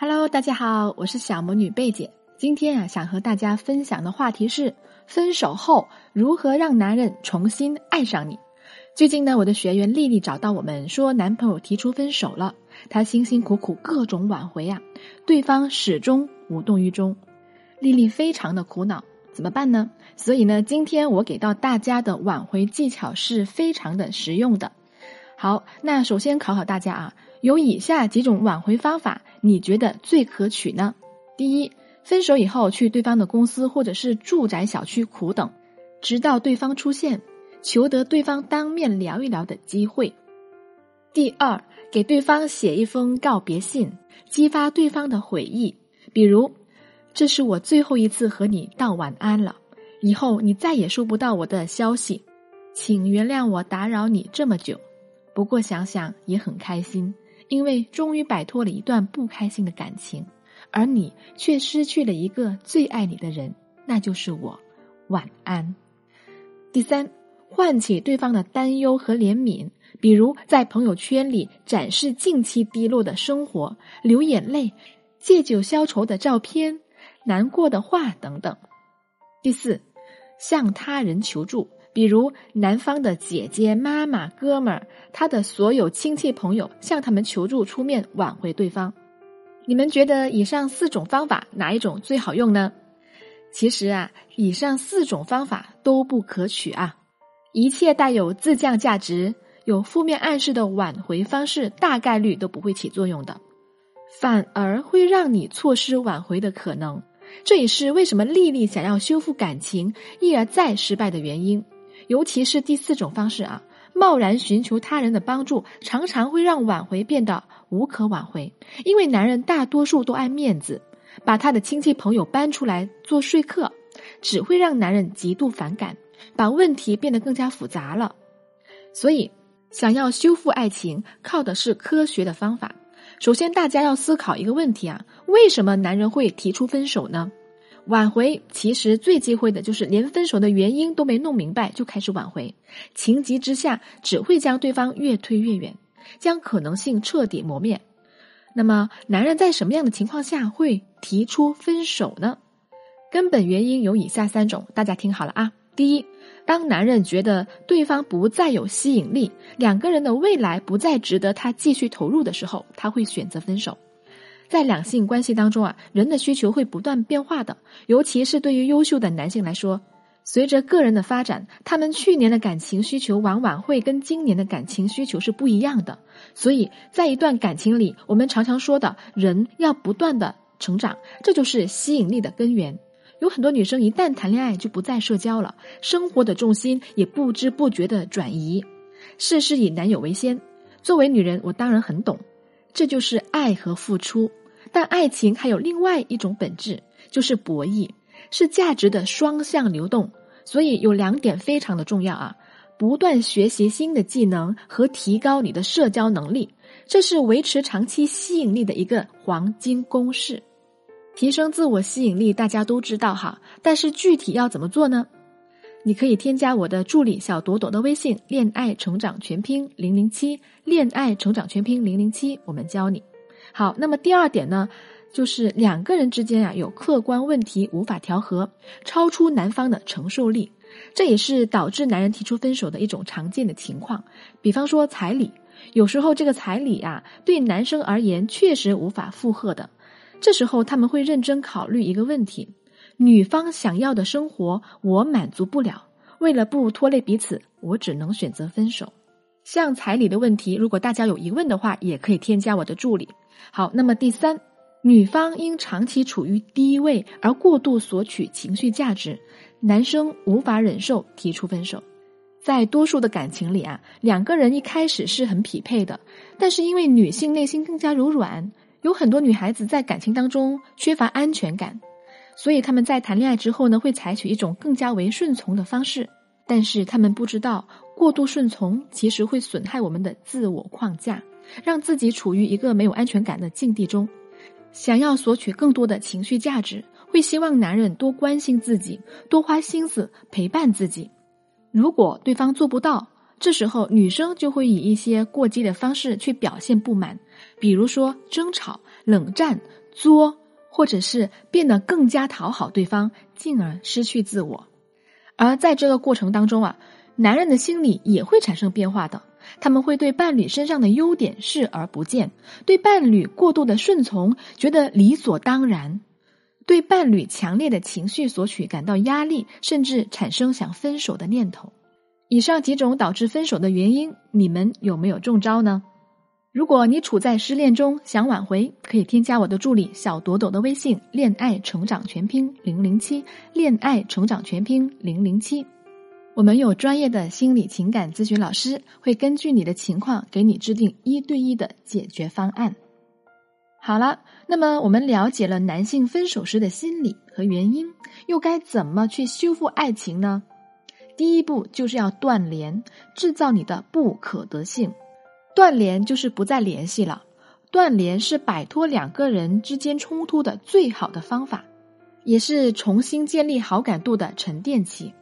Hello，大家好，我是小魔女贝姐。今天啊，想和大家分享的话题是分手后如何让男人重新爱上你。最近呢，我的学员丽丽找到我们说，男朋友提出分手了，她辛辛苦苦各种挽回啊，对方始终无动于衷，丽丽非常的苦恼，怎么办呢？所以呢，今天我给到大家的挽回技巧是非常的实用的。好，那首先考考大家啊，有以下几种挽回方法。你觉得最可取呢？第一，分手以后去对方的公司或者是住宅小区苦等，直到对方出现，求得对方当面聊一聊的机会。第二，给对方写一封告别信，激发对方的悔意。比如，这是我最后一次和你道晚安了，以后你再也收不到我的消息，请原谅我打扰你这么久。不过想想也很开心。因为终于摆脱了一段不开心的感情，而你却失去了一个最爱你的人，那就是我。晚安。第三，唤起对方的担忧和怜悯，比如在朋友圈里展示近期低落的生活、流眼泪、借酒消愁的照片、难过的话等等。第四，向他人求助。比如男方的姐姐、妈妈、哥们儿，他的所有亲戚朋友向他们求助，出面挽回对方。你们觉得以上四种方法哪一种最好用呢？其实啊，以上四种方法都不可取啊！一切带有自降价值、有负面暗示的挽回方式，大概率都不会起作用的，反而会让你错失挽回的可能。这也是为什么丽丽想要修复感情一而再失败的原因。尤其是第四种方式啊，贸然寻求他人的帮助，常常会让挽回变得无可挽回。因为男人大多数都爱面子，把他的亲戚朋友搬出来做说客，只会让男人极度反感，把问题变得更加复杂了。所以，想要修复爱情，靠的是科学的方法。首先，大家要思考一个问题啊：为什么男人会提出分手呢？挽回其实最忌讳的就是连分手的原因都没弄明白就开始挽回，情急之下只会将对方越推越远，将可能性彻底磨灭。那么，男人在什么样的情况下会提出分手呢？根本原因有以下三种，大家听好了啊。第一，当男人觉得对方不再有吸引力，两个人的未来不再值得他继续投入的时候，他会选择分手。在两性关系当中啊，人的需求会不断变化的，尤其是对于优秀的男性来说，随着个人的发展，他们去年的感情需求往往会跟今年的感情需求是不一样的。所以在一段感情里，我们常常说的人要不断的成长，这就是吸引力的根源。有很多女生一旦谈恋爱就不再社交了，生活的重心也不知不觉的转移，事事以男友为先。作为女人，我当然很懂。这就是爱和付出，但爱情还有另外一种本质，就是博弈，是价值的双向流动。所以有两点非常的重要啊：不断学习新的技能和提高你的社交能力，这是维持长期吸引力的一个黄金公式。提升自我吸引力，大家都知道哈，但是具体要怎么做呢？你可以添加我的助理小朵朵的微信“恋爱成长全拼零零七”，恋爱成长全拼零零七，我们教你。好，那么第二点呢，就是两个人之间啊有客观问题无法调和，超出男方的承受力，这也是导致男人提出分手的一种常见的情况。比方说彩礼，有时候这个彩礼啊对男生而言确实无法负荷的，这时候他们会认真考虑一个问题。女方想要的生活我满足不了，为了不拖累彼此，我只能选择分手。像彩礼的问题，如果大家有疑问的话，也可以添加我的助理。好，那么第三，女方因长期处于低位而过度索取情绪价值，男生无法忍受提出分手。在多数的感情里啊，两个人一开始是很匹配的，但是因为女性内心更加柔软，有很多女孩子在感情当中缺乏安全感。所以他们在谈恋爱之后呢，会采取一种更加为顺从的方式，但是他们不知道，过度顺从其实会损害我们的自我框架，让自己处于一个没有安全感的境地中。想要索取更多的情绪价值，会希望男人多关心自己，多花心思陪伴自己。如果对方做不到，这时候女生就会以一些过激的方式去表现不满，比如说争吵、冷战。作，或者是变得更加讨好对方，进而失去自我。而在这个过程当中啊，男人的心理也会产生变化的。他们会对伴侣身上的优点视而不见，对伴侣过度的顺从觉得理所当然，对伴侣强烈的情绪索取感到压力，甚至产生想分手的念头。以上几种导致分手的原因，你们有没有中招呢？如果你处在失恋中想挽回，可以添加我的助理小朵朵的微信“恋爱成长全拼零零七”，恋爱成长全拼零零七。我们有专业的心理情感咨询老师，会根据你的情况给你制定一对一的解决方案。好了，那么我们了解了男性分手时的心理和原因，又该怎么去修复爱情呢？第一步就是要断联，制造你的不可得性。断联就是不再联系了。断联是摆脱两个人之间冲突的最好的方法，也是重新建立好感度的沉淀期。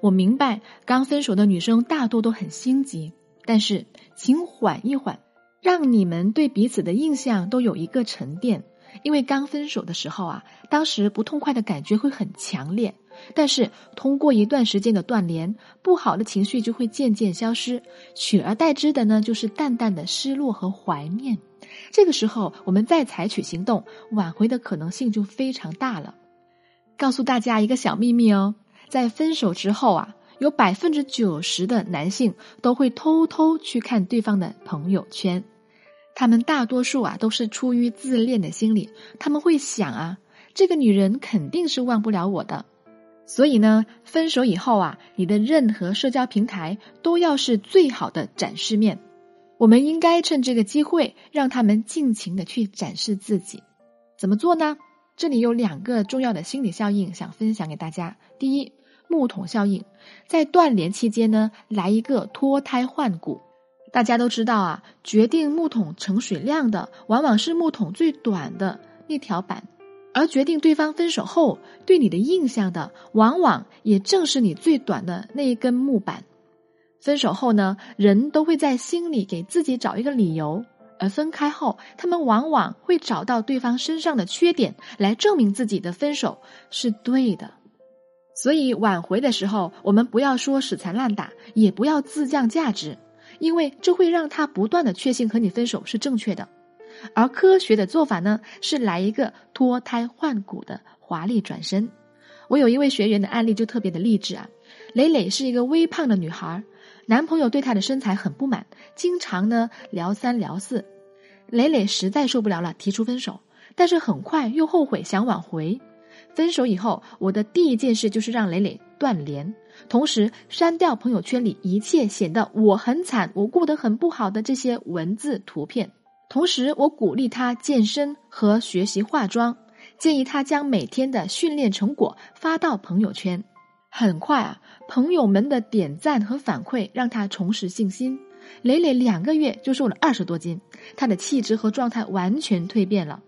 我明白，刚分手的女生大多都很心急，但是请缓一缓，让你们对彼此的印象都有一个沉淀。因为刚分手的时候啊，当时不痛快的感觉会很强烈。但是通过一段时间的断联，不好的情绪就会渐渐消失，取而代之的呢就是淡淡的失落和怀念。这个时候，我们再采取行动，挽回的可能性就非常大了。告诉大家一个小秘密哦，在分手之后啊，有百分之九十的男性都会偷偷去看对方的朋友圈，他们大多数啊都是出于自恋的心理，他们会想啊，这个女人肯定是忘不了我的。所以呢，分手以后啊，你的任何社交平台都要是最好的展示面。我们应该趁这个机会，让他们尽情的去展示自己。怎么做呢？这里有两个重要的心理效应想分享给大家。第一，木桶效应，在断联期间呢，来一个脱胎换骨。大家都知道啊，决定木桶盛水量的，往往是木桶最短的那条板。而决定对方分手后对你的印象的，往往也正是你最短的那一根木板。分手后呢，人都会在心里给自己找一个理由；而分开后，他们往往会找到对方身上的缺点来证明自己的分手是对的。所以挽回的时候，我们不要说死缠烂打，也不要自降价值，因为这会让他不断的确信和你分手是正确的。而科学的做法呢，是来一个脱胎换骨的华丽转身。我有一位学员的案例就特别的励志啊。蕾蕾是一个微胖的女孩，男朋友对她的身材很不满，经常呢聊三聊四。蕾蕾实在受不了了，提出分手，但是很快又后悔想挽回。分手以后，我的第一件事就是让蕾蕾断联，同时删掉朋友圈里一切显得我很惨、我过得很不好的这些文字图片。同时，我鼓励他健身和学习化妆，建议他将每天的训练成果发到朋友圈。很快啊，朋友们的点赞和反馈让他重拾信心。磊磊两个月就瘦了二十多斤，他的气质和状态完全蜕变了。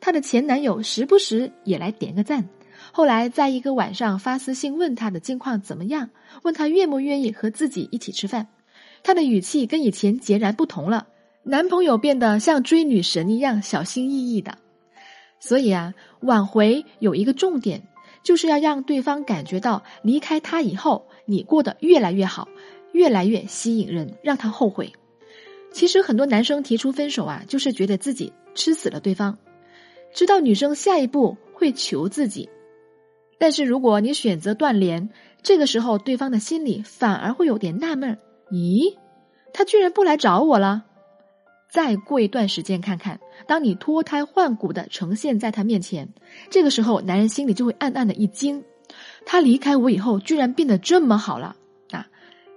他的前男友时不时也来点个赞。后来在一个晚上发私信问他的近况怎么样，问他愿不愿意和自己一起吃饭，他的语气跟以前截然不同了。男朋友变得像追女神一样小心翼翼的，所以啊，挽回有一个重点，就是要让对方感觉到离开他以后，你过得越来越好，越来越吸引人，让他后悔。其实很多男生提出分手啊，就是觉得自己吃死了对方，知道女生下一步会求自己。但是如果你选择断联，这个时候对方的心里反而会有点纳闷：咦，他居然不来找我了？再过一段时间看看，当你脱胎换骨的呈现在他面前，这个时候男人心里就会暗暗的一惊，他离开我以后居然变得这么好了啊！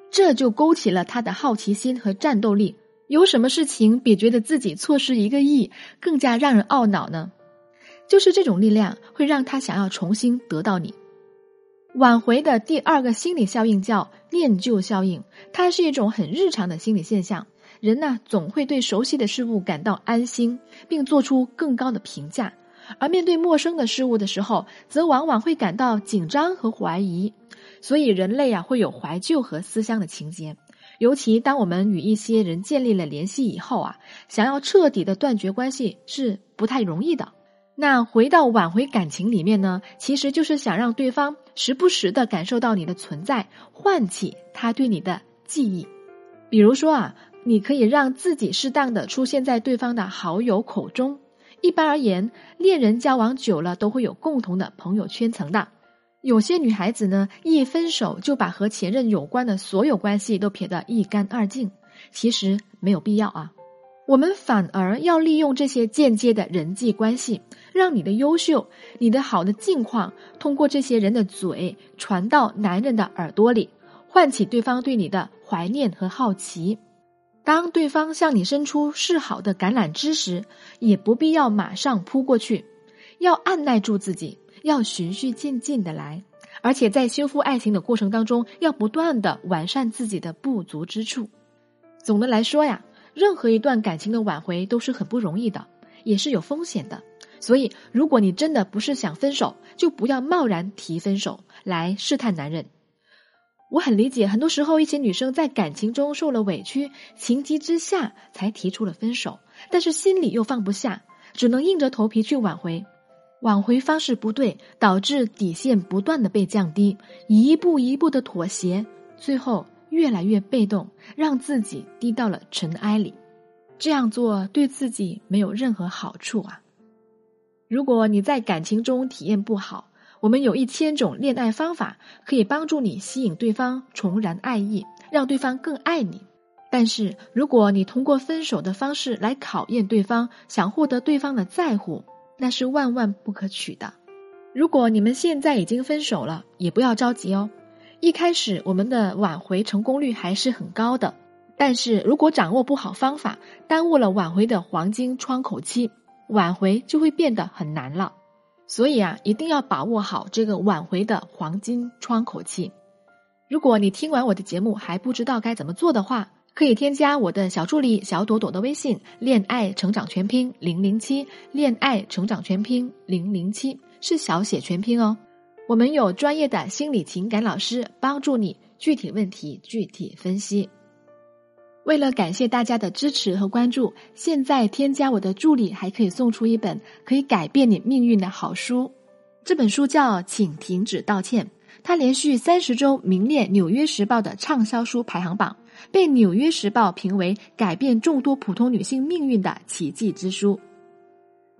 这就勾起了他的好奇心和战斗力。有什么事情比觉得自己错失一个亿更加让人懊恼呢？就是这种力量会让他想要重新得到你。挽回的第二个心理效应叫念旧效应，它是一种很日常的心理现象。人呢，总会对熟悉的事物感到安心，并做出更高的评价；而面对陌生的事物的时候，则往往会感到紧张和怀疑。所以，人类啊，会有怀旧和思乡的情节。尤其当我们与一些人建立了联系以后啊，想要彻底的断绝关系是不太容易的。那回到挽回感情里面呢，其实就是想让对方时不时的感受到你的存在，唤起他对你的记忆。比如说啊，你可以让自己适当的出现在对方的好友口中。一般而言，恋人交往久了都会有共同的朋友圈层的。有些女孩子呢，一分手就把和前任有关的所有关系都撇得一干二净，其实没有必要啊。我们反而要利用这些间接的人际关系，让你的优秀、你的好的境况，通过这些人的嘴传到男人的耳朵里，唤起对方对你的怀念和好奇。当对方向你伸出示好的橄榄枝时，也不必要马上扑过去，要按耐住自己。要循序渐进的来，而且在修复爱情的过程当中，要不断的完善自己的不足之处。总的来说呀，任何一段感情的挽回都是很不容易的，也是有风险的。所以，如果你真的不是想分手，就不要贸然提分手来试探男人。我很理解，很多时候一些女生在感情中受了委屈，情急之下才提出了分手，但是心里又放不下，只能硬着头皮去挽回。挽回方式不对，导致底线不断的被降低，一步一步的妥协，最后越来越被动，让自己低到了尘埃里。这样做对自己没有任何好处啊！如果你在感情中体验不好，我们有一千种恋爱方法可以帮助你吸引对方重燃爱意，让对方更爱你。但是如果你通过分手的方式来考验对方，想获得对方的在乎。那是万万不可取的。如果你们现在已经分手了，也不要着急哦。一开始我们的挽回成功率还是很高的，但是如果掌握不好方法，耽误了挽回的黄金窗口期，挽回就会变得很难了。所以啊，一定要把握好这个挽回的黄金窗口期。如果你听完我的节目还不知道该怎么做的话，可以添加我的小助理小朵朵的微信，恋爱成长全拼零零七，恋爱成长全拼零零七是小写全拼哦。我们有专业的心理情感老师帮助你具体问题具体分析。为了感谢大家的支持和关注，现在添加我的助理还可以送出一本可以改变你命运的好书，这本书叫《请停止道歉》，它连续三十周名列《纽约时报》的畅销书排行榜。被《纽约时报》评为改变众多普通女性命运的奇迹之书。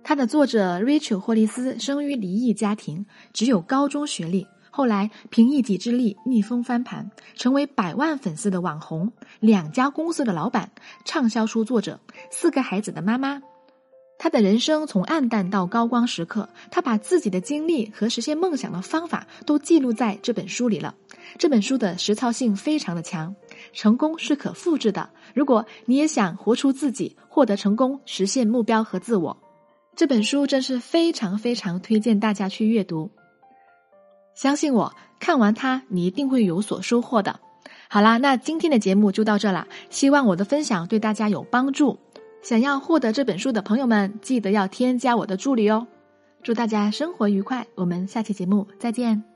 它的作者 Rachel 霍利斯生于离异家庭，只有高中学历，后来凭一己之力逆风翻盘，成为百万粉丝的网红，两家公司的老板，畅销书作者，四个孩子的妈妈。他的人生从暗淡到高光时刻，他把自己的经历和实现梦想的方法都记录在这本书里了。这本书的实操性非常的强，成功是可复制的。如果你也想活出自己，获得成功，实现目标和自我，这本书真是非常非常推荐大家去阅读。相信我，看完它你一定会有所收获的。好啦，那今天的节目就到这啦，希望我的分享对大家有帮助。想要获得这本书的朋友们，记得要添加我的助理哦。祝大家生活愉快，我们下期节目再见。